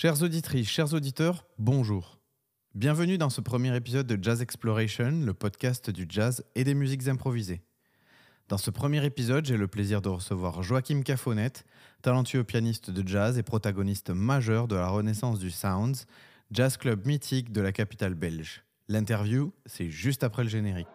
Chères auditrices, chers auditeurs, bonjour. Bienvenue dans ce premier épisode de Jazz Exploration, le podcast du jazz et des musiques improvisées. Dans ce premier épisode, j'ai le plaisir de recevoir Joachim Cafonet, talentueux pianiste de jazz et protagoniste majeur de la renaissance du Sounds, jazz club mythique de la capitale belge. L'interview, c'est juste après le générique.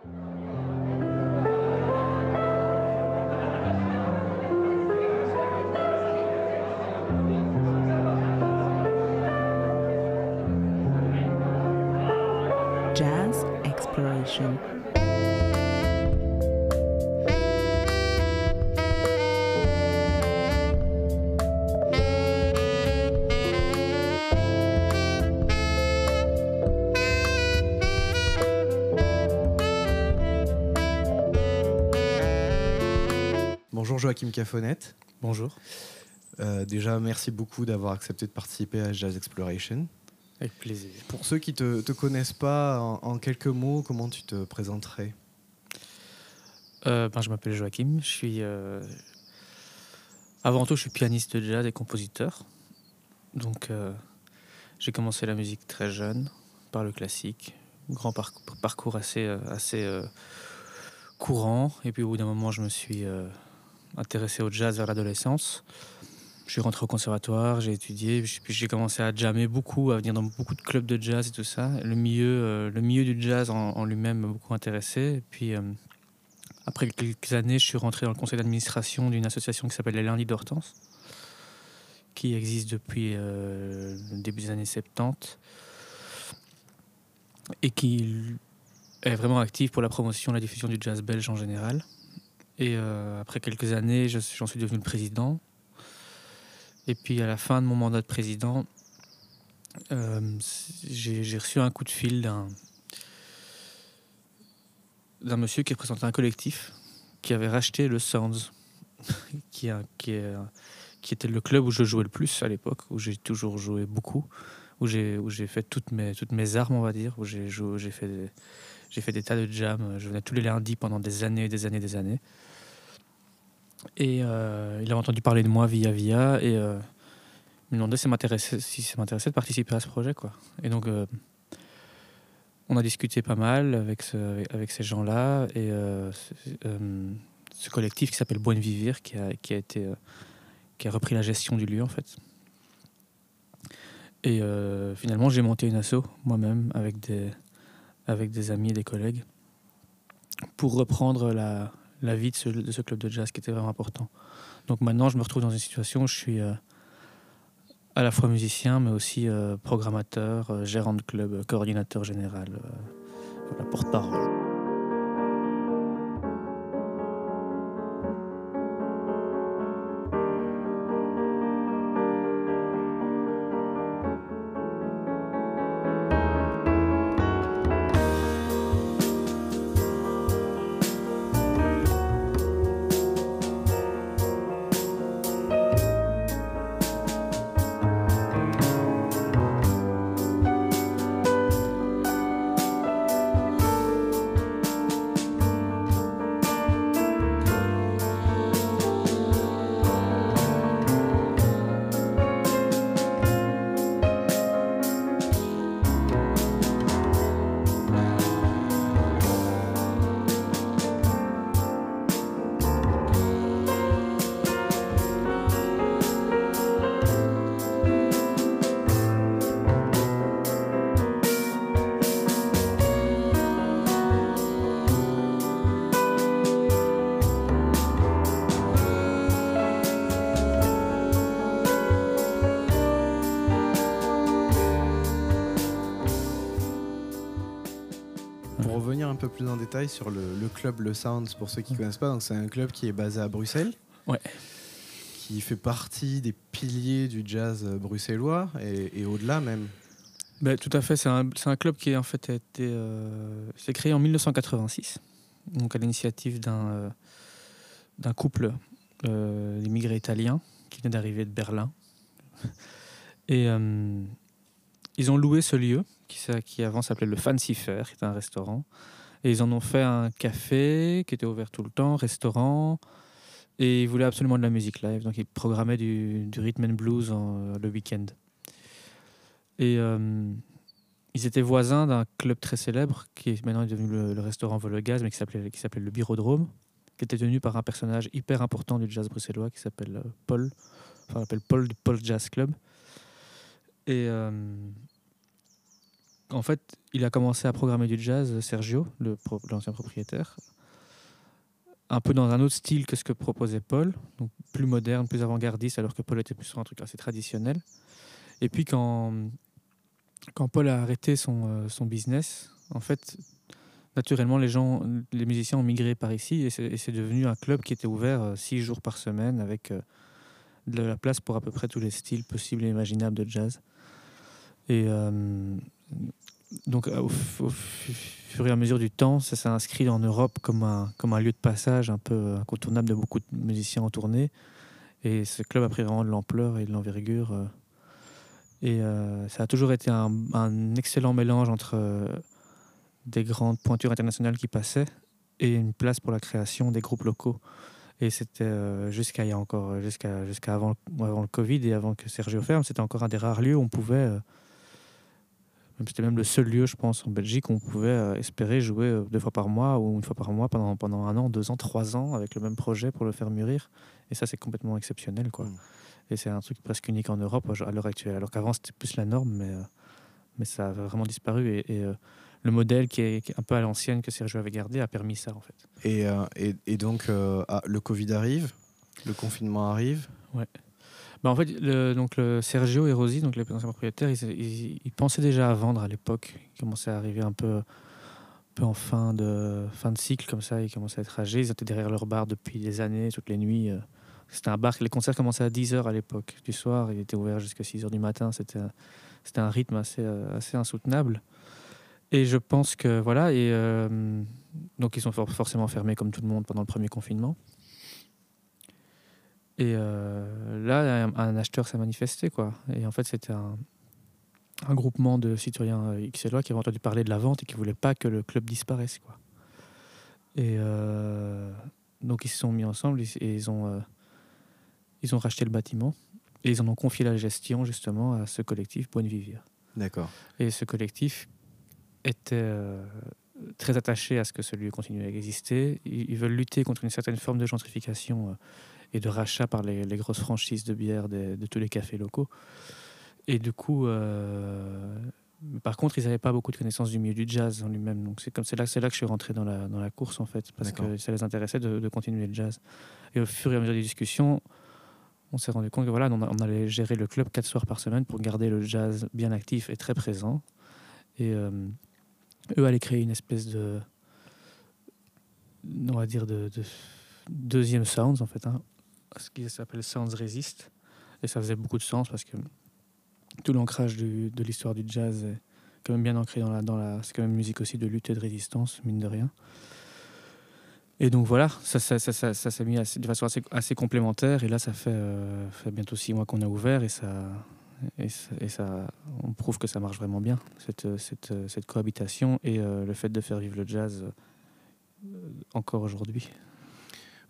Joachim Cafonet. Bonjour. Euh, déjà, merci beaucoup d'avoir accepté de participer à Jazz Exploration. Avec plaisir. Pour ceux qui ne te, te connaissent pas, en, en quelques mots, comment tu te présenterais? Euh, ben, je m'appelle Joachim. Je suis. euh, Avant tout, je suis pianiste de jazz et compositeur. Donc, j'ai commencé la musique très jeune, par le classique. Grand parcours, parcours assez, assez courant. Et puis, au bout d'un moment, je me suis intéressé au jazz vers l'adolescence. Je suis rentré au conservatoire, j'ai étudié, puis j'ai commencé à jammer beaucoup, à venir dans beaucoup de clubs de jazz et tout ça. Le milieu, euh, le milieu du jazz en, lui-même m'a beaucoup intéressé. Puis, euh, après quelques années, je suis rentré dans le conseil d'administration d'une association qui s'appelle les Lundis d'Hortense, qui existe depuis euh, le début des années 70 et qui est vraiment active pour la promotion et la diffusion du jazz belge en général. Et euh, après quelques années, je- j'en suis devenu le président. Et puis à la fin de mon mandat de président, euh, j'ai reçu un coup de fil d'un monsieur qui représentait un collectif qui avait racheté le Sounds, qui, qui, qui était le club où je jouais le plus à l'époque, où j'ai toujours joué beaucoup, où j'ai fait toutes mes, toutes mes armes, on va dire, où j'ai fait, des- fait des tas de jams. Je venais tous les lundis pendant des années, des années, des années. Et euh, il a entendu parler de moi via via et euh, il me demandait si si ça m'intéressait de participer à ce projet. Quoi. Et donc, euh, on a discuté pas mal avec, avec ces gens-là et ce, collectif qui s'appelle Buen Vivir qui a, qui a été qui a repris la gestion du lieu en fait. Et finalement, j'ai monté une asso moi-même avec des avec des amis et des collègues pour reprendre la, la vie de ce, club de jazz qui était vraiment important. Donc maintenant, je me retrouve dans une situation où je suis euh, à la fois musicien, mais aussi euh, programmateur, euh, gérant de club, coordinateur général, porte-parole. Peu plus en détail sur le, le club Le Sounds, pour ceux qui ne connaissent pas, donc c'est un club qui est basé à Bruxelles. Ouais. Qui fait partie des piliers du jazz bruxellois et, et au-delà même. Ben, tout à fait, c'est un, c'est un club qui en fait a été euh, c'est créé en 1986, donc à l'initiative d'un euh, d'un couple euh, d'immigrés italiens qui venait d'arriver de Berlin. Et euh, ils ont loué ce lieu qui, qui avant s'appelait le Fancy Fair, qui était un restaurant. Et ils en ont fait un café qui était ouvert tout le temps, restaurant. Et ils voulaient absolument de la musique live, donc ils programmaient du, rhythm and blues en- le week-end. Et euh, ils étaient voisins d'un club très célèbre qui est maintenant devenu le, restaurant Vologaz, mais qui s'appelait qui s'appelait le Birodrome, qui était tenu par un personnage hyper important du jazz bruxellois qui s'appelle euh, Paul, enfin on l'appelle Paul du Paul Jazz Club. Et euh, en fait, il a commencé à programmer du jazz, Sergio, l'ancien propriétaire, un peu dans un autre style que ce que proposait Paul, donc plus moderne, plus avant-gardiste, alors que Paul était plus sur un truc assez traditionnel. Et puis quand, quand Paul a arrêté son, euh, son business, en fait, naturellement, les gens, les musiciens ont migré par ici et c'est devenu un club qui était ouvert euh, six jours par semaine avec euh, de la place pour à peu près tous les styles possibles et imaginables de jazz. Et donc, au, f- au fur et à mesure du temps, ça s'est inscrit en Europe comme un, comme un lieu de passage un peu incontournable de beaucoup de musiciens en tournée. Et ce club a pris vraiment de l'ampleur et de l'envergure. euh. Et euh, ça a toujours été un, excellent mélange entre euh, des grandes pointures internationales qui passaient et une place pour la création des groupes locaux. Et c'était euh, jusqu'à encore jusqu'à jusqu'à avant, avant le Covid et avant que Sergio ferme, c'était encore un des rares lieux où on pouvait euh, C'était même le seul lieu, je pense, en Belgique où on pouvait euh, espérer jouer euh, deux fois par mois ou une fois par mois pendant, pendant un an, deux ans, trois ans avec le même projet pour le faire mûrir. Et ça, c'est complètement exceptionnel. Quoi. Mm. Et c'est un truc presque unique en Europe à l'heure actuelle. Alors qu'avant, c'était plus la norme, mais, euh, mais ça a vraiment disparu. Et, et, le modèle qui est, qui est un peu à l'ancienne que Sergio avait gardé a permis ça, en fait. Et, et, et donc, euh, ah, le Covid arrive, le confinement arrive. Bah, en fait, donc Sergio et Rosie, donc les anciens propriétaires, ils, pensaient déjà à vendre à l'époque. Ils commençaient à arriver un peu, peu en fin de, fin de cycle, comme ça. Ils commençaient à être âgés. Ils étaient derrière leur bar depuis des années, toutes les nuits. euh. C'était un bar. Les concerts commençaient à 10h à l'époque du soir. Il était ouvert jusqu'à 6h du matin. C'était un rythme assez, euh, assez insoutenable. Et je pense que voilà. Et euh, donc, ils sont for- forcément fermés comme tout le monde pendant le premier confinement. Et euh, là, un, un acheteur s'est manifesté, quoi. Et en fait, c'était un, un groupement de citoyens euh, XLOA qui avaient entendu parler de la vente et qui ne voulaient pas que le club disparaisse, quoi. Et euh, donc, ils se sont mis ensemble et, ils, ont, euh, ils ont racheté le bâtiment. Et ils en ont confié la gestion, justement, à ce collectif Bonne Vivière. D'accord. Et ce collectif était très attaché à ce que ce lieu continue à exister. Ils, ils veulent lutter contre une certaine forme de gentrification et de rachat par les, les grosses franchises de bière de tous les cafés locaux. Et du coup, euh, par contre, ils n'avaient pas beaucoup de connaissances du milieu du jazz en lui-même. Donc c'est comme c'est là, c'est là que je suis rentré dans la, dans la course en fait, parce que ça les intéressait de, de continuer le jazz. Et au fur et à mesure des discussions, on s'est rendu compte que voilà, on, allait gérer le club quatre soirs par semaine pour garder le jazz bien actif et très présent. Et euh, eux allaient créer une espèce de, on va dire de, de deuxième sounds en fait, hein, ce qui s'appelle Sounds Resist. Et ça faisait beaucoup de sens parce que tout l'ancrage de l'histoire du jazz est quand même bien ancré dans la, dans la, c'est quand même une musique aussi de lutte et de résistance, mine de rien. Et donc voilà, ça, ça, ça, ça, s'est mis assez- de façon assez, complémentaire. Et là, ça fait, euh, fait bientôt six mois qu'on a ouvert et ça, et ça, et ça, on prouve que ça marche vraiment bien, cette, cette, cette cohabitation et euh, le fait de faire vivre le jazz euh, encore aujourd'hui.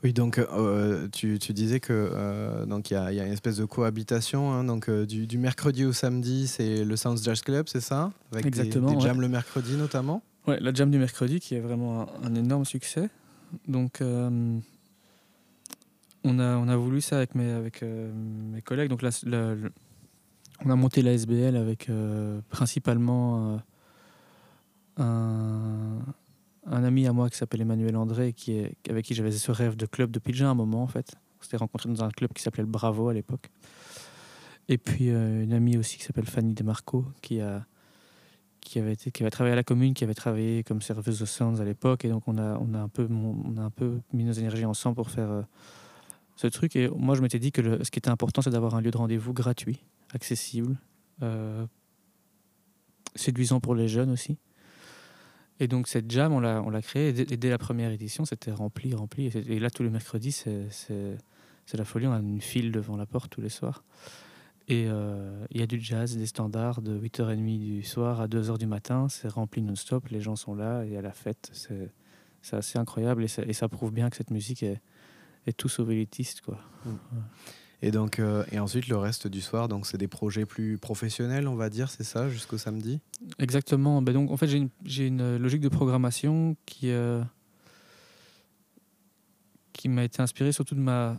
Oui, donc euh, tu, tu disais que euh, donc il y, a- il y a une espèce de cohabitation. hein, donc euh, du, du mercredi au samedi, c'est le Sounds Jazz Club, c'est ça? Avec des- Exactement, Des, ouais. jams le mercredi notamment? Ouais, la jam du mercredi qui est vraiment un, un énorme succès. Donc, on, a, on a voulu ça avec mes, avec, mes collègues. Donc, là, la- on a monté la SBL avec principalement un, un ami à moi qui s'appelle Emmanuel André, avec qui j'avais ce rêve de club depuis déjà un moment en fait. On s'était rencontrés dans un club qui s'appelait le Bravo à l'époque. Et puis euh, une amie aussi qui s'appelle Fanny Demarco, qui qui avait travaillé à la commune, qui avait travaillé comme serveuse au Sounds à l'époque, et donc on a un peu mis nos énergies ensemble pour faire euh, ce truc. Et moi je m'étais dit que ce qui était important c'est d'avoir un lieu de rendez-vous gratuit, accessible, euh, séduisant pour les jeunes aussi. Et donc cette jam on l'a on l'a créée et dès, et dès la première édition c'était rempli rempli et, là tous les mercredis c'est c'est c'est la folie on a une file devant la porte tous les soirs. Et euh, il y a du jazz, des standards de 8h30 du soir à 2h du matin. C'est rempli non-stop, les gens sont là et à la fête. C'est c'est assez incroyable et ça, et ça prouve bien que cette musique est, est tout élitiste. Quoi. Et donc, euh, et ensuite le reste du soir, donc c'est des projets plus professionnels, on va dire, c'est ça, jusqu'au samedi? Exactement. Ben donc, en fait, j'ai une, une logique de programmation qui, euh, qui m'a été inspirée surtout de ma.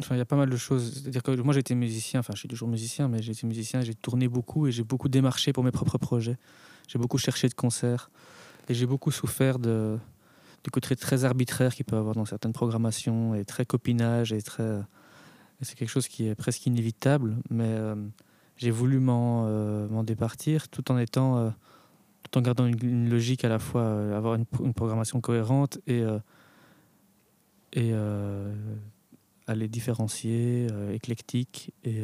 Enfin, il y a pas mal de choses. C'est-à-dire que moi, été musicien, enfin, je suis toujours musicien, mais j'ai été musicien, j'ai tourné beaucoup et j'ai beaucoup démarché pour mes propres projets. J'ai beaucoup cherché de concerts et j'ai beaucoup souffert de, du côté très arbitraire qu'il peut avoir dans certaines programmations et très copinage et très. C'est quelque chose qui est presque inévitable, mais euh, j'ai voulu m'en euh, départir tout en étant. euh, tout en gardant une, logique à la fois, euh, avoir une, programmation cohérente et, et aller différencier, éclectique. Et,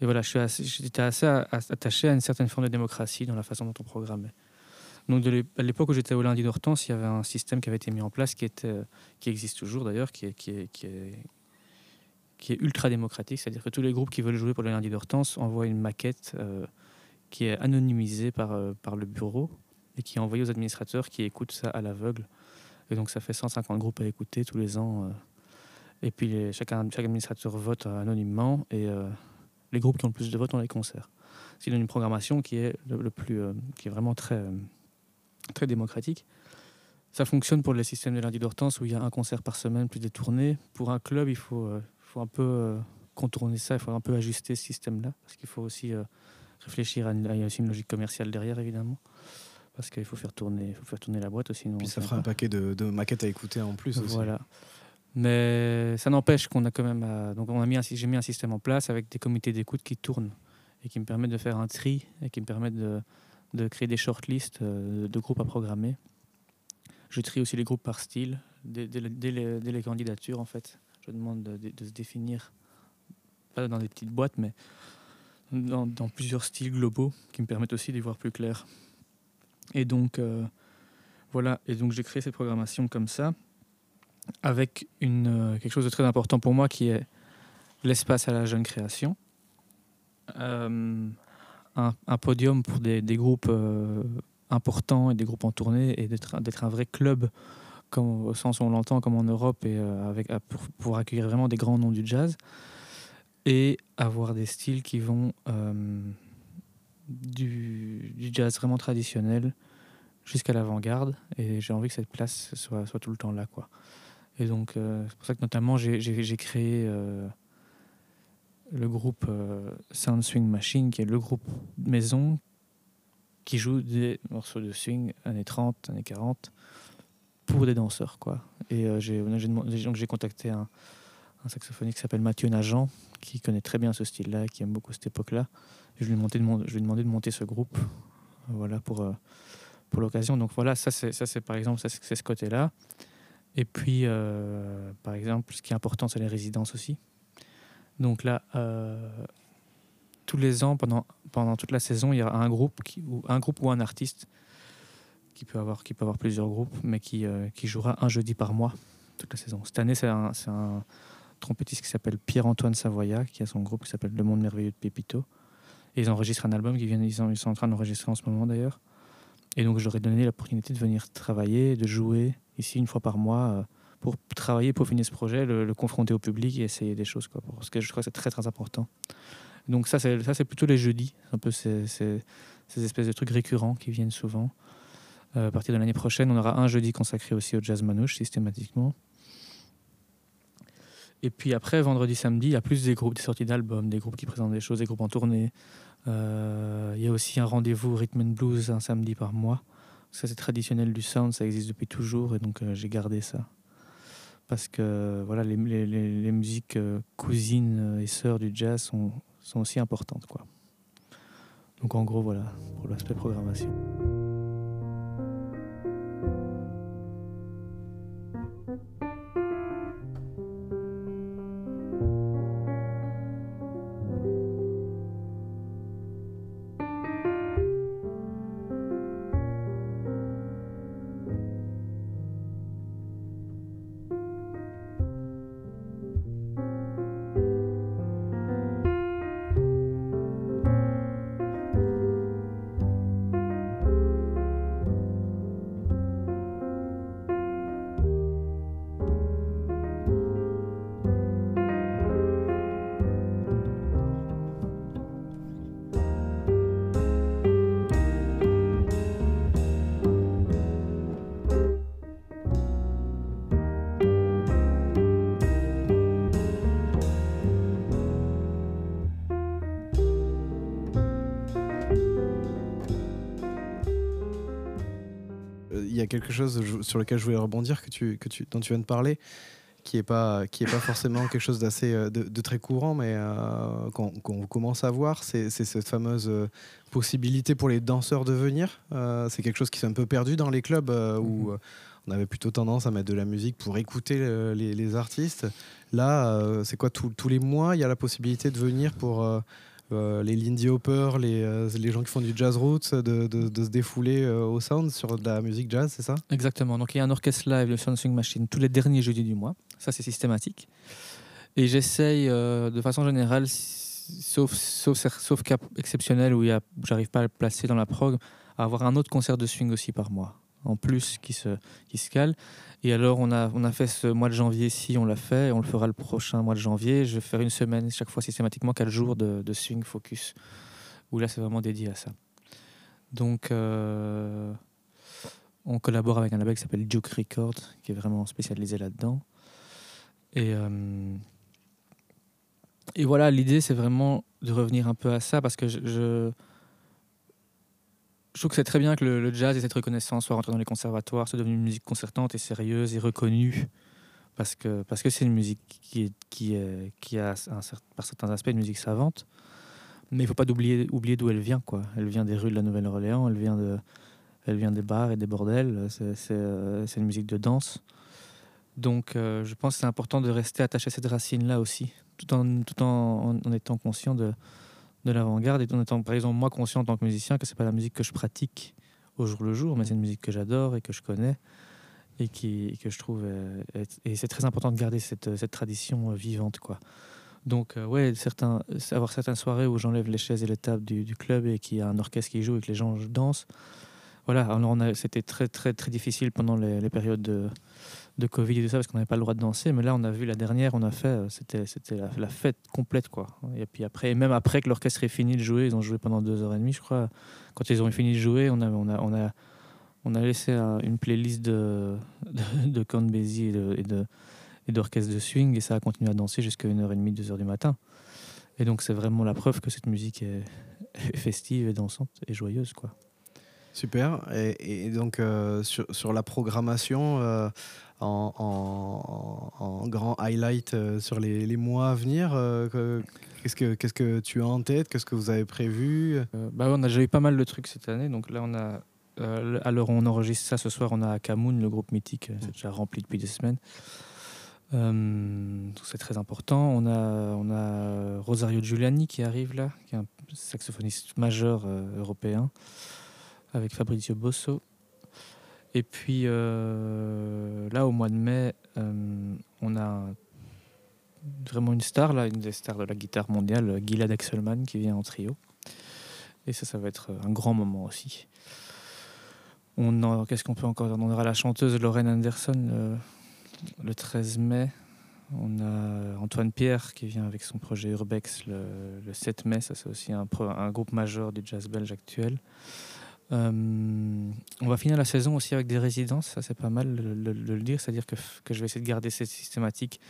et voilà, j'étais assez attaché à une certaine forme de démocratie dans la façon dont on programmait. Donc à l'époque où j'étais au lundi d'Hortense, il y avait un système qui avait été mis en place, qui, était, qui existe toujours d'ailleurs, qui, est, qui est ultra démocratique. C'est-à-dire que tous les groupes qui veulent jouer pour le lundi d'Hortense envoient une maquette euh, qui est anonymisée par, euh, par le bureau et qui est envoyée aux administrateurs qui écoutent ça à l'aveugle. Et donc ça fait 150 groupes à écouter tous les ans. euh. et puis chacun, chaque administrateur vote anonymement et les groupes qui ont le plus de votes ont les concerts. C'est une programmation qui est, le, le plus, qui est vraiment très, très démocratique. Ça fonctionne pour les systèmes de lundi d'hortense où il y a un concert par semaine plus des tournées. Pour un club, il faut, faut un peu euh, contourner ça, il faut un peu ajuster ce système-là parce qu'il faut aussi euh, réfléchir à, une, il aussi une logique commerciale derrière évidemment parce qu'il faut faire tourner, il faut faire tourner la boîte aussi. sinon Puis ça fera un paquet de, de maquettes à écouter en plus aussi. Voilà. Mais ça n'empêche qu'on a quand même. euh, donc on a mis j'ai mis un système en place avec des comités d'écoute qui tournent et qui me permettent de faire un tri et qui me permettent de, de créer des shortlists de groupes à programmer. Je trie aussi les groupes par style dès, dès le- dès les, dès les candidatures en fait. Je demande de, se définir pas dans des petites boîtes mais dans, plusieurs styles globaux qui me permettent aussi d'y voir plus clair. Et donc euh, voilà. Et donc j'ai créé cette programmation comme ça avec une, euh, quelque chose de très important pour moi qui est l'espace à la jeune création. Euh, un, podium pour des, groupes importants et des groupes en tournée et d'être un vrai club comme, au sens où on l'entend comme en Europe et euh, avec, à- pour pouvoir accueillir vraiment des grands noms du jazz et avoir des styles qui vont euh, du, du jazz vraiment traditionnel jusqu'à l'avant-garde et j'ai envie que cette place soit, soit tout le temps là quoi. Et donc, euh, c'est pour ça que notamment, j'ai- créé euh, le groupe euh, Sound Swing Machine, qui est le groupe maison qui joue des morceaux de swing années 30, années 40, pour des danseurs. Quoi. Et euh, j'ai contacté un, saxophoniste qui s'appelle Mathieu Nagent, qui connaît très bien ce style-là, qui aime beaucoup cette époque-là. Je lui ai demandé de, mon- je lui ai demandé de monter ce groupe euh, voilà, pour, euh, pour l'occasion. Donc voilà, ça c'est ça, c'est par exemple ça, c'est ce côté-là. Et puis, euh, par exemple, ce qui est important, c'est les résidences aussi. Donc là, tous les ans, pendant, pendant toute la saison, il y a un groupe, qui, ou, un groupe ou un artiste qui peut avoir, plusieurs groupes, mais qui, euh, qui jouera un jeudi par mois toute la saison. Cette année, c'est un, trompettiste qui s'appelle Pierre-Antoine Savoya, qui a son groupe qui s'appelle Le Monde Merveilleux de Pépito. Ils enregistrent un album, qui viennent, ils, sont, en train d'enregistrer en ce moment d'ailleurs. Et donc, ai donné l'opportunité de venir travailler, de jouer ici une fois par mois euh, pour travailler, peaufiner ce projet, le, confronter au public et essayer des choses. Quoi, parce que je crois que c'est très très important. Donc ça, c'est, plutôt les jeudis, un peu ces espèces de trucs récurrents qui viennent souvent. Euh, à partir de l'année prochaine, on aura un jeudi consacré aussi au jazz manouche systématiquement. Et puis après, vendredi, samedi, il y a plus des groupes, des sorties d'albums, des groupes qui présentent des choses, des groupes en tournée. Euh, il y a aussi un rendez-vous rhythm and blues un samedi par mois. Ça, c'est traditionnel du sound, ça existe depuis toujours, et donc euh, j'ai gardé ça. Parce que voilà, les, musiques cousines et sœurs du jazz sont, sont aussi importantes. Quoi. Donc en gros, voilà, pour l'aspect programmation. Quelque chose sur lequel je voulais rebondir que tu, que tu, dont tu viens de parler, qui n'est pas, qui est pas forcément quelque chose d'assez euh, de, de très courant, mais euh, qu'on commence à voir, c'est cette fameuse euh, possibilité pour les danseurs de venir. Euh, c'est quelque chose qui s'est un peu perdu dans les clubs euh, où Mhm. on avait plutôt tendance à mettre de la musique pour écouter les, les artistes. Là, c'est quoi tous- Tous les mois, il y a la possibilité de venir pour euh, euh, les Lindy Hopper, les, euh, les gens qui font du jazz roots, de, de- de se défouler euh, au sound sur de la musique jazz, c'est ça? Exactement. Donc il y a un orchestre live, le Sound Swing Machine, tous les derniers jeudis du mois. Ça, c'est systématique. Et j'essaye, euh, de façon générale, sauf, sauf, sauf cas exceptionnel où, où j'arrive pas à le placer dans la prog, à avoir un autre concert de swing aussi par mois, en plus qui se, qui. Et alors, on a, on a fait ce mois de janvier-ci, on l'a fait, et on le fera le prochain mois de janvier. Je vais faire une semaine, chaque fois systématiquement, quatre jours de, swing focus, où là, c'est vraiment dédié à ça. Donc, euh, on collabore avec un label qui s'appelle Duke Records, qui est vraiment spécialisé là-dedans. Et, euh, et voilà, l'idée, c'est vraiment de revenir un peu à ça, parce que je, je trouve que c'est très bien que le, jazz et cette reconnaissance soient rentrés dans les conservatoires, c'est devenu une musique concertante et sérieuse et reconnue, parce que parce que c'est une musique qui, est, qui, est, qui a un par certains aspects une musique savante, mais il faut pas oublier, oublier d'où elle vient. Quoi. Elle vient des rues de la Nouvelle-Orléans, elle vient elle vient des bars et des bordels. C'est, euh, une musique de danse. Donc, euh, je pense que c'est important de rester attaché à cette racine-là aussi, tout en, tout en, en étant conscient de, de l'avant-garde et en étant, par exemple, moi conscient en tant que musicien que c'est pas la musique que je pratique au jour le jour, mais c'est une musique que j'adore et que je connais et qui, et que je trouve. euh, est- et c'est très important de garder cette, cette tradition euh, vivante, quoi. Donc, euh, ouais, certains, avoir certaines soirées où j'enlève les chaises et les tables du, du club et qu'il y a un orchestre qui joue et que les gens dansent. Voilà, alors on c'était très, très, très difficile pendant les, les périodes de, de Covid et tout ça parce qu'on n'avait pas le droit de danser. Mais là, on a vu la dernière, on a fait, euh, c'était, c'était la, fête complète, quoi. Et puis après, même après que l'orchestre ait fini de jouer, ils ont joué pendant deux heures et demie, je crois. Quand ils ont fini de jouer, on a, on a, on a, on a laissé une playlist de, de, de Count et de, et de, et de swing et ça a continué à danser jusqu'à 1h30, 2h du matin. Et donc c'est vraiment la preuve que cette musique est, est festive et dansante et joyeuse. Quoi. Super. Et, donc, euh, sur, la programmation, euh, en, en- en grand highlight euh, sur les, mois à venir, que- qu'est-ce que qu'est-ce que tu as en tête? Qu'est-ce que vous avez prévu? Bah on a déjà eu pas mal de trucs cette année. Donc là, on a, à on enregistre ça ce soir, on a Kamoun, le groupe mythique, c'est déjà rempli depuis des semaines. Euh, c'est très important. On a, on a Rosario Giuliani qui arrive là, qui est un saxophoniste majeur européen, avec Fabrizio Bosso. Et puis euh, là, au mois de mai, euh, on a vraiment une star, là, une des stars de la guitare mondiale, Gilad Exelman, qui vient en trio. Et ça, ça va être un grand moment aussi. Qu'est-ce qu'on peut encore On aura la chanteuse Lorraine Anderson euh, le 13 mai. On a Antoine Pierre qui vient avec son projet Urbex le, le 7 mai. Ça, c'est aussi un groupe majeur du jazz belge actuel. Euh, on va finir la saison aussi avec des résidences. Ça, c'est pas mal de le, dire. C'est-à-dire que, que je vais essayer de garder cette systématique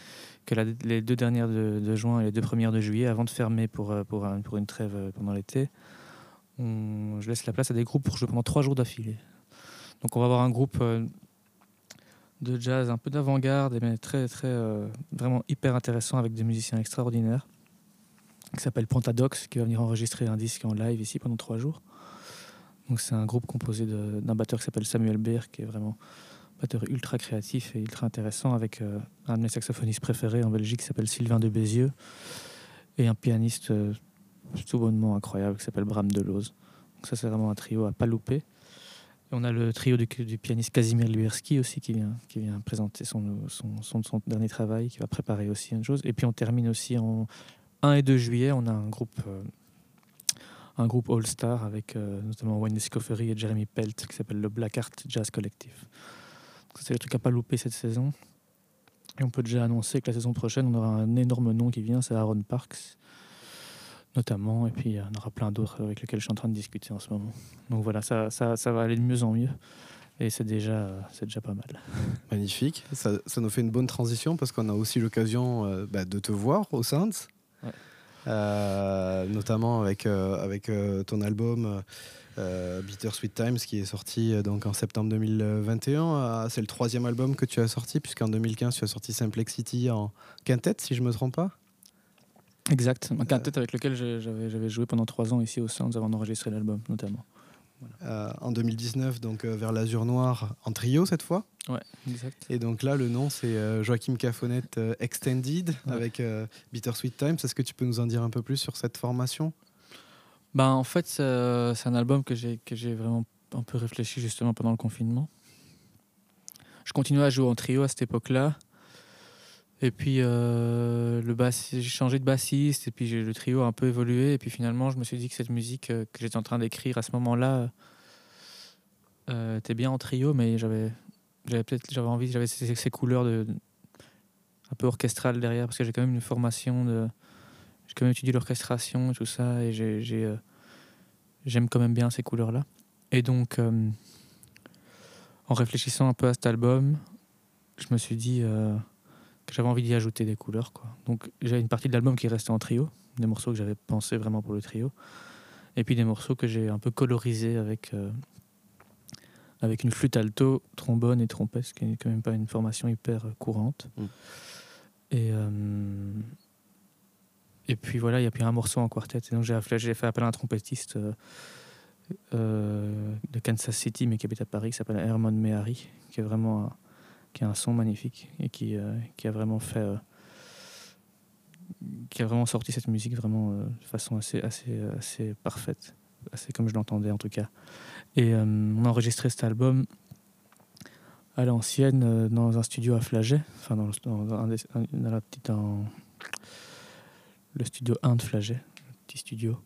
que les deux dernières de, juin et les deux premières de juillet, avant de fermer pour, euh, pour, un- pour une trêve euh, pendant l'été, je laisse la place à des groupes pour jouer pendant trois jours d'affilée. Donc on va avoir un groupe euh, de jazz un peu d'avant-garde, mais très, très, euh, vraiment hyper intéressant avec des musiciens extraordinaires, qui s'appelle Pantadox, qui va venir enregistrer un disque en live ici pendant trois jours. Donc c'est un groupe composé d'un batteur qui s'appelle Samuel Baer, qui est vraiment un batteur ultra créatif et ultra intéressant, avec euh, un de mes saxophonistes préférés en Belgique qui s'appelle Sylvain de Bézieux, et un pianiste euh, tout bonnement incroyable qui s'appelle Bram Delose. Donc ça c'est vraiment un trio à pas louper. Et on a le trio du, pianiste Casimir Luerski aussi qui vient, présenter son dernier travail, qui va préparer aussi une chose. Et puis on termine aussi en 1 et 2 juillet, on a un groupe, euh, un groupe All-Star avec euh, notamment Wayne Escoffery et Jeremy Pelt qui s'appelle le Black Art Jazz Collective. C'est le truc à pas louper cette saison. Et on peut déjà annoncer que la saison prochaine, on aura un énorme nom qui vient, c'est Aaron Parks notamment, et puis il y en aura plein d'autres avec lesquels je suis en train de discuter en ce moment. Donc voilà, ça, ça, ça va aller de mieux en mieux, et c'est déjà, c'est déjà pas mal. Magnifique. Ça, ça nous fait une bonne transition parce qu'on a aussi l'occasion euh, bah, de te voir au Saints. Ouais. Euh, notamment avec, euh, avec euh, ton album euh, Bittersweet Times qui est sorti euh, donc en septembre 2021. Euh, c'est le troisième album que tu as sorti, puisqu'en 2015 tu as sorti Simplexity en quintette, si je me trompe pas. Exact. Un quintet avec lequel j'avais joué pendant trois ans ici au Sounds avant d'enregistrer l'album, notamment. Euh, en 2019, donc euh, vers l'Azur Noir en trio cette fois. Ouais, exact. Et donc là, le nom c'est euh, Joachim Cafonet euh, Extended Ouais. avec Bittersweet Times. Est-ce que tu peux nous en dire un peu plus sur cette formation? Ben, en fait, c'est un album que j'ai que j'ai vraiment un peu réfléchi justement pendant le confinement. Je continuais à jouer en trio à cette époque-là. Et puis, euh, j'ai changé de bassiste, et puis le trio a un peu évolué. Et puis finalement, je me suis dit que cette musique euh, que j'étais en train d'écrire à ce moment-là euh, était bien en trio, mais j'avais peut-être envie, j'avais ces, couleurs de, un peu orchestrales derrière, parce que j'ai quand même une formation. J'ai quand même étudié l'orchestration et tout ça, et j'ai, j'ai, j'aime quand même bien ces couleurs-là. Et donc, en réfléchissant un peu à cet album, je me suis dit j'avais envie d'y ajouter des couleurs. Quoi. Donc, j'avais une partie de l'album qui restait en trio, des morceaux que j'avais pensé vraiment pour le trio, et puis des morceaux que j'ai un peu colorisés avec, euh, avec une flûte alto, trombone et trompette, ce qui n'est quand même pas une formation hyper euh, courante. Mm. Et, euh, et puis voilà, il y a puis un morceau en quartet. Et donc j'ai fait, appel à un trompettiste euh, de Kansas City, mais qui habite à Paris, qui s'appelle Herman Mehari, qui est vraiment un, qui a un son magnifique et qui, euh, qui a vraiment fait, euh, qui a vraiment sorti cette musique vraiment euh, de façon assez, assez, assez parfaite, assez comme je l'entendais en tout cas. Et on a enregistré cet album à l'ancienne dans un studio à Flaget, enfin dans, le- dans, dans la petite en- le studio 1 de Flaget, petit studio.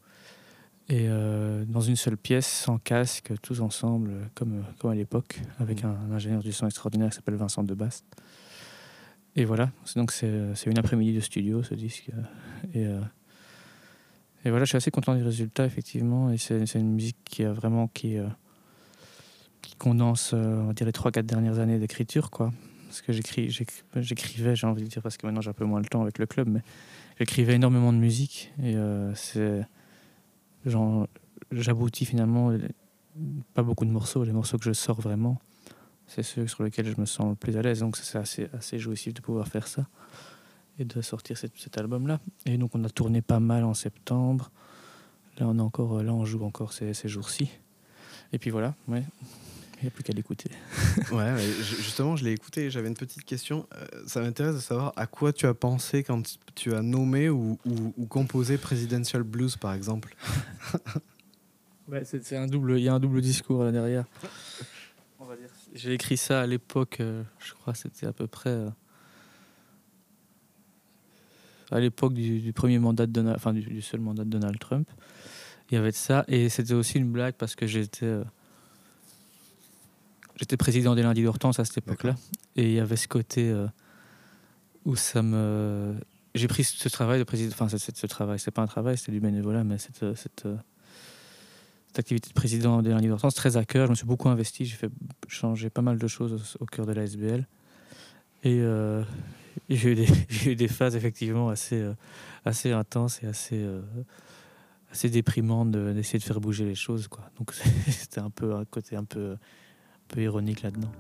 Et euh, dans une seule pièce, sans casque, tous ensemble, comme, comme à l'époque, avec un, un ingénieur du son extraordinaire qui s'appelle Vincent Debast. Et voilà, c'est donc c'est une après-midi de studio ce disque. Et, euh, et voilà, je suis assez content du résultat, effectivement. Et c'est une musique qui a vraiment qui, euh, qui condense, on les 3-4 dernières années d'écriture, quoi. Parce que j'écrivais, j'ai envie de dire, parce que maintenant j'ai un peu moins le temps avec le club, mais j'écrivais énormément de musique. Et c'est. J'aboutis finalement euh, pas beaucoup de morceaux. Les morceaux que je sors vraiment, c'est ceux sur lesquels je me sens le plus à l'aise. Donc c'est assez, jouissif de pouvoir faire ça et de sortir cet, album-là. Et donc on a tourné pas mal en septembre. Là on, encore, là, on joue encore ces, ces jours-ci. Et puis voilà, ouais. Il n'y a plus qu'à l'écouter. Ouais, ouais, ju- justement, je l'ai écouté et j'avais une petite question. Euh, ça m'intéresse de savoir à quoi tu as pensé quand tu as nommé ou, ou- ou composé Presidential Blues, par exemple. Ouais, c'est c'est un double, il y a un double discours là derrière. On va dire. J'ai écrit ça à l'époque, euh, je crois que c'était à peu près euh, à l'époque du, du premier mandat de Donald, enfin du, du seul mandat de Donald Trump. Il y avait de ça et c'était aussi une blague parce que j'étais euh, j'étais président des lundis d'Hortense à cette époque-là et il y avait ce côté euh, où ça me j'ai pris ce travail de président, enfin ce, ce travail, c'est pas un travail, c'était du bénévolat, mais cette, euh, cette euh, cette activité de président des lundis d'Hortense très à cœur. Je me suis beaucoup investi. J'ai fait changer pas mal de choses au, cœur de la SBL. Et, euh, j'ai eu, des- j'ai eu des phases effectivement assez, euh, assez intenses et assez, euh, assez déprimantes de- d'essayer de faire bouger les choses. Quoi. Donc c'était un peu un côté un peu, peu ironique là-dedans.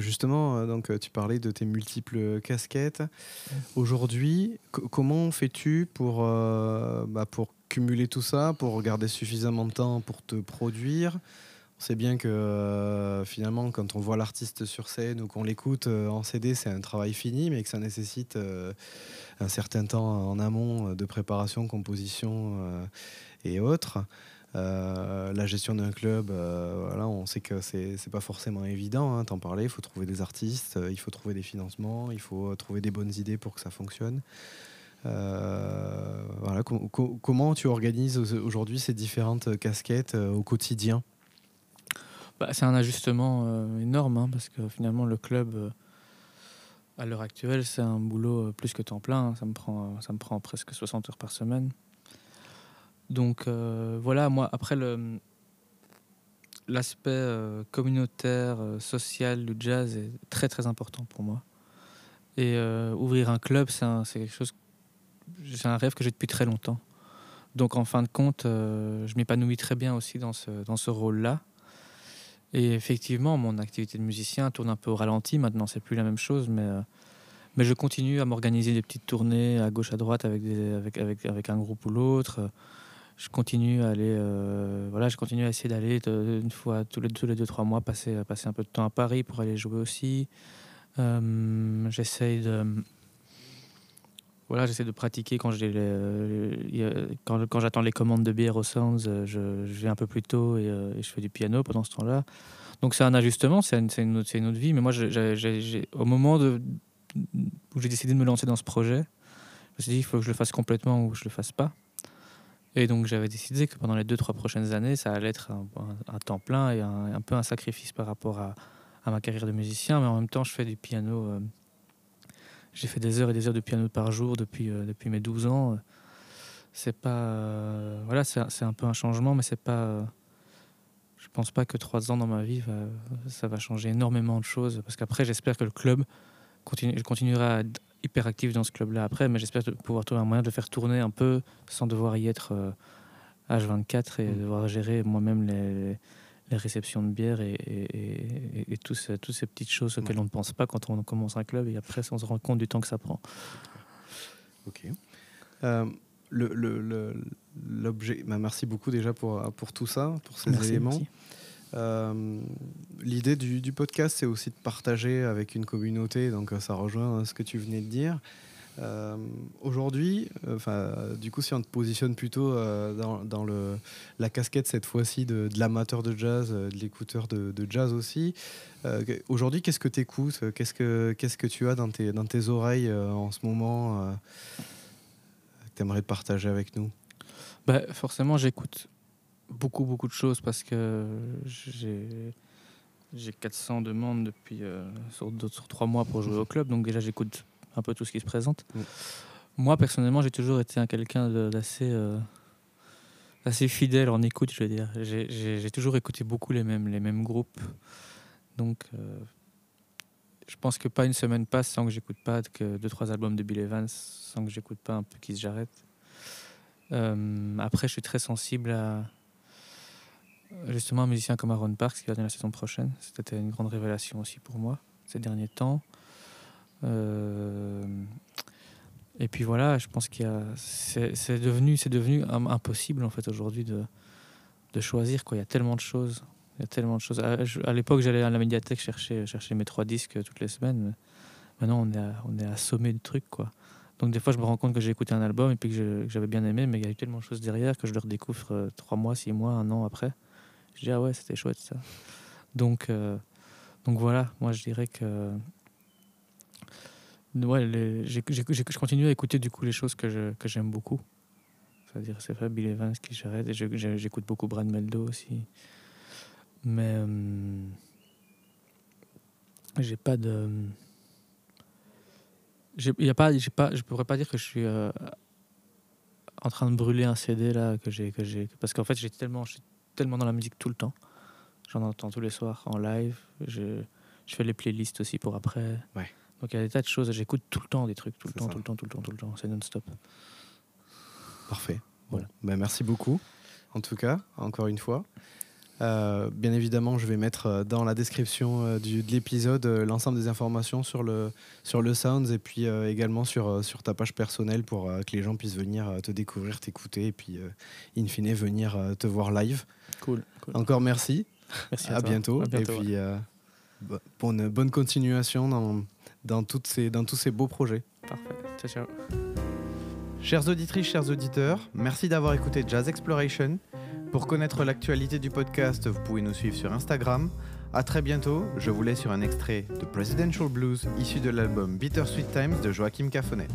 Justement, euh, donc, euh, tu parlais de tes multiples casquettes. Aujourd'hui, comment fais-tu pour, euh, bah, pour cumuler tout ça, pour garder suffisamment de temps pour te produire? On sait bien que finalement, quand on voit l'artiste sur scène ou qu'on l'écoute en CD, c'est un travail fini, mais que ça nécessite un certain temps en amont de préparation, composition et autres. Euh, la gestion d'un club, euh, voilà, on sait que c'est pas forcément évident. Hein, T'en parlais, il faut trouver des artistes, euh, il faut trouver des financements, il faut trouver des bonnes idées pour que ça fonctionne. voilà, comment tu organises aujourd'hui ces différentes casquettes au quotidien? Bah, C'est un ajustement énorme hein, parce que finalement le club à l'heure actuelle c'est un boulot plus que temps plein. Hein. ça, me prend, ça me prend presque 60 heures par semaine. Donc euh, voilà, moi, après le, l'aspect euh, communautaire, euh, social du jazz est très très important pour moi. Et ouvrir un club, c'est, quelque chose, c'est un rêve que j'ai depuis très longtemps. Donc en fin de compte, je m'épanouis très bien aussi dans ce, dans ce rôle-là. Et effectivement, mon activité de musicien tourne un peu au ralenti. Maintenant, c'est plus la même chose, mais, mais je continue à m'organiser des petites tournées à gauche, à droite avec, avec, avec, avec un groupe ou l'autre je continue à aller, euh, voilà, je continue à essayer d'aller une fois tous les, tous les deux trois mois passer, passer un peu de temps à Paris pour aller jouer aussi. Euh, de, voilà, j'essaie de pratiquer quand j'ai quand, quand j'attends les commandes de bière au Sounds, je, vais un peu plus tôt et, euh, et, je fais du piano pendant ce temps-là. Donc c'est un ajustement, c'est une, une, une, autre vie. Mais moi, au moment où j'ai décidé de me lancer dans ce projet, je me suis dit il faut que je le fasse complètement ou que je le fasse pas. Et donc j'avais décidé que pendant les deux, trois prochaines années, ça allait être un, temps plein et un, peu un sacrifice par rapport à, ma carrière de musicien. Mais en même temps, je fais du piano. Euh, j'ai fait des heures et des heures de piano par jour depuis, euh, depuis mes 12 ans. C'est pas. Euh, voilà, c'est un peu un changement, mais c'est pas. je pense pas que trois ans dans ma vie, ça va changer énormément de choses. Parce qu'après, j'espère que le club continue, je continuerai à hyper actif dans ce club-là après, mais j'espère pouvoir trouver un moyen de le faire tourner un peu sans devoir y être H24 euh, et mm. devoir gérer moi-même les, les, réceptions de bière et, et, et, toutes ces petites choses auxquelles on ne pense pas quand on commence un club et après on se rend compte du temps que ça prend. Ok. Euh, l'objet, bah, merci beaucoup déjà pour, pour tout ça, pour ces éléments. Euh, l'idée du, podcast, c'est aussi de partager avec une communauté, donc euh, ça rejoint ce que tu venais de dire. Euh, aujourd'hui, enfin, du coup, si on te positionne plutôt dans, le, la casquette cette fois-ci de, l'amateur de jazz, de l'écouteur de, jazz aussi, aujourd'hui, qu'est-ce que tu écoutes qu'est-ce que, que tu as dans tes, dans tes oreilles en ce moment que tu aimerais partager avec nous? Bah, Forcément, j'écoute beaucoup, beaucoup de choses parce que j'ai. J'ai 400 demandes depuis euh, sur, sur trois mois pour jouer au club, donc déjà j'écoute un peu tout ce qui se présente. Mm. Moi personnellement, j'ai toujours été un quelqu'un d'assez euh, assez fidèle en écoute, je veux dire. J'ai toujours écouté beaucoup les mêmes, les mêmes groupes, donc euh, je pense que pas une semaine passe sans que j'écoute pas que deux trois albums de Bill Evans, sans que j'écoute pas un peu Kiss Jarrett. après, je suis très sensible à justement un musicien comme Aaron Parks qui va venir la saison prochaine. C'était une grande révélation aussi pour moi ces derniers temps. Euh, et puis voilà, je pense qu'il c'est devenu, c'est devenu impossible en fait aujourd'hui de, de choisir. Quoi. Il y a tellement de choses. Il y a tellement de choses. À, l'époque, j'allais à la médiathèque chercher, chercher mes trois disques toutes les semaines. maintenant, on est, on est assommé de trucs. Quoi. Donc des fois, je me rends compte que j'ai écouté un album et puis que j'avais bien aimé, mais il y a eu tellement de choses derrière que je le redécouvre euh, trois mois, six mois, un an après. Je dis, ah ouais, c'était chouette ça. Donc, euh, donc voilà, moi je dirais que. Ouais, les, je continue à écouter du coup les choses que, je, que j'aime beaucoup. C'est-à-dire, c'est vrai, Bill Evans qui j'arrête, et j'écoute beaucoup Brad Meldo aussi. Mais. Euh, j'ai pas de. Y a pas, pas, je pourrais pas dire que je suis euh, en train de brûler un CD là que j'ai que j'ai parce qu'en fait j'ai tellement tellement dans la musique tout le temps. J'en entends tous les soirs en live. Je, je fais les playlists aussi pour après. Ouais. Donc il y a des tas de choses. J'écoute tout le temps des trucs, tout le temps, tout le temps, tout le temps, tout le temps. C'est non-stop. Parfait. Voilà. Ben, merci beaucoup. En tout cas, encore une fois. Euh, bien évidemment, je vais mettre euh, dans la description euh, du, de l'épisode euh, l'ensemble des informations sur le, sur le Sounds et puis euh, également sur, euh, sur ta page personnelle pour euh, que les gens puissent venir euh, te découvrir, t'écouter et puis, euh, in fine, venir euh, te voir live. Cool. cool. Encore merci, Merci à, à, toi. bientôt. À bientôt, et puis, euh, bo- bonne, bonne continuation dans, dans, toutes ces, dans tous ces beaux projets. Parfait. Ciao, ciao. Chères auditrices, chers auditeurs, merci d'avoir écouté Jazz Exploration. Pour connaître l'actualité du podcast, vous pouvez nous suivre sur Instagram. À très bientôt, je vous laisse sur un extrait de Presidential Blues issu de l'album Bittersweet Times de Joachim Cafonette.